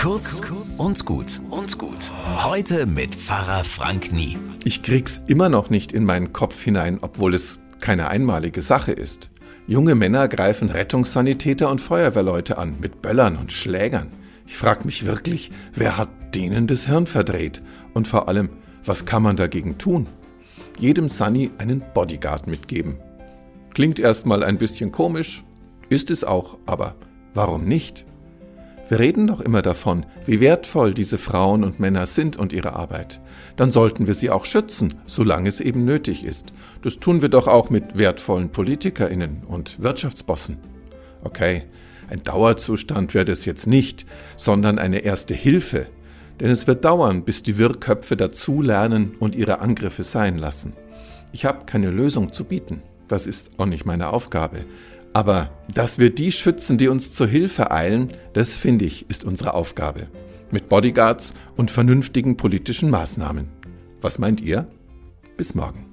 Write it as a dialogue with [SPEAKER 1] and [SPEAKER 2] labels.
[SPEAKER 1] Kurz und gut und gut. Heute mit Pfarrer Frank Nie.
[SPEAKER 2] Ich krieg's immer noch nicht in meinen Kopf hinein, obwohl es keine einmalige Sache ist. Junge Männer greifen Rettungssanitäter und Feuerwehrleute an mit Böllern und Schlägern. Ich frag mich wirklich, wer hat denen das Hirn verdreht? Und vor allem, was kann man dagegen tun? Jedem Sunny einen Bodyguard mitgeben. Klingt erstmal ein bisschen komisch, ist es auch, aber warum nicht? Wir reden doch immer davon, wie wertvoll diese Frauen und Männer sind und ihre Arbeit. Dann sollten wir sie auch schützen, solange es eben nötig ist. Das tun wir doch auch mit wertvollen Politikerinnen und Wirtschaftsbossen. Okay, ein Dauerzustand wäre das jetzt nicht, sondern eine erste Hilfe. Denn es wird dauern, bis die Wirrköpfe dazulernen und ihre Angriffe sein lassen. Ich habe keine Lösung zu bieten. Das ist auch nicht meine Aufgabe. Aber dass wir die schützen, die uns zur Hilfe eilen, das finde ich, ist unsere Aufgabe. Mit Bodyguards und vernünftigen politischen Maßnahmen. Was meint ihr? Bis morgen.